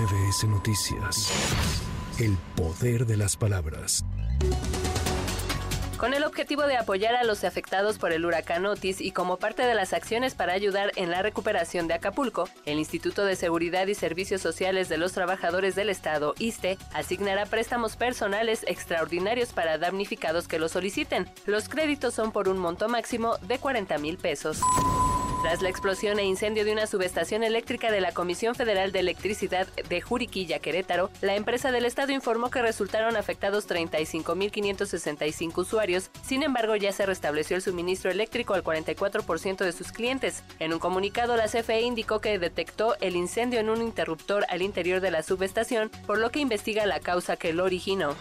MBS Noticias. El poder de las palabras. Con el objetivo de apoyar a los afectados por el huracán Otis y como parte de las acciones para ayudar en la recuperación de Acapulco, el Instituto de Seguridad y Servicios Sociales de los Trabajadores del Estado, ISTE, asignará préstamos personales extraordinarios para damnificados que lo soliciten. Los créditos son por un monto máximo de 40 mil pesos. Tras la explosión e incendio de una subestación eléctrica de la Comisión Federal de Electricidad de Juriquilla, Querétaro, la empresa del Estado informó que resultaron afectados 35.565 usuarios. Sin embargo, ya se restableció el suministro eléctrico al 44% de sus clientes. En un comunicado, la CFE indicó que detectó el incendio en un interruptor al interior de la subestación, por lo que investiga la causa que lo originó.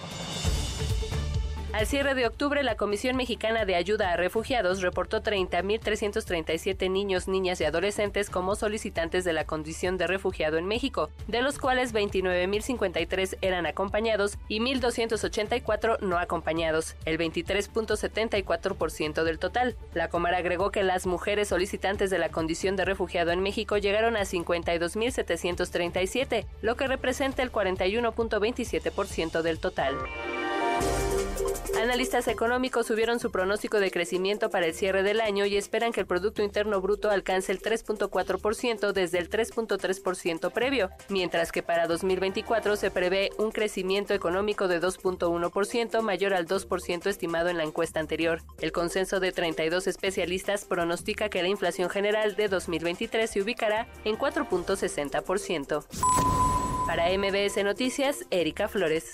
Al cierre de octubre, la Comisión Mexicana de Ayuda a Refugiados reportó 30.337 niños, niñas y adolescentes como solicitantes de la condición de refugiado en México, de los cuales 29.053 eran acompañados y 1.284 no acompañados, el 23.74% del total. La Comar agregó que las mujeres solicitantes de la condición de refugiado en México llegaron a 52.737, lo que representa el 41.27% del total. Analistas económicos subieron su pronóstico de crecimiento para el cierre del año y esperan que el Producto Interno Bruto alcance el 3.4% desde el 3.3% previo, mientras que para 2024 se prevé un crecimiento económico de 2.1% mayor al 2% estimado en la encuesta anterior. El consenso de 32 especialistas pronostica que la inflación general de 2023 se ubicará en 4.60%. Para MBS Noticias, Erika Flores.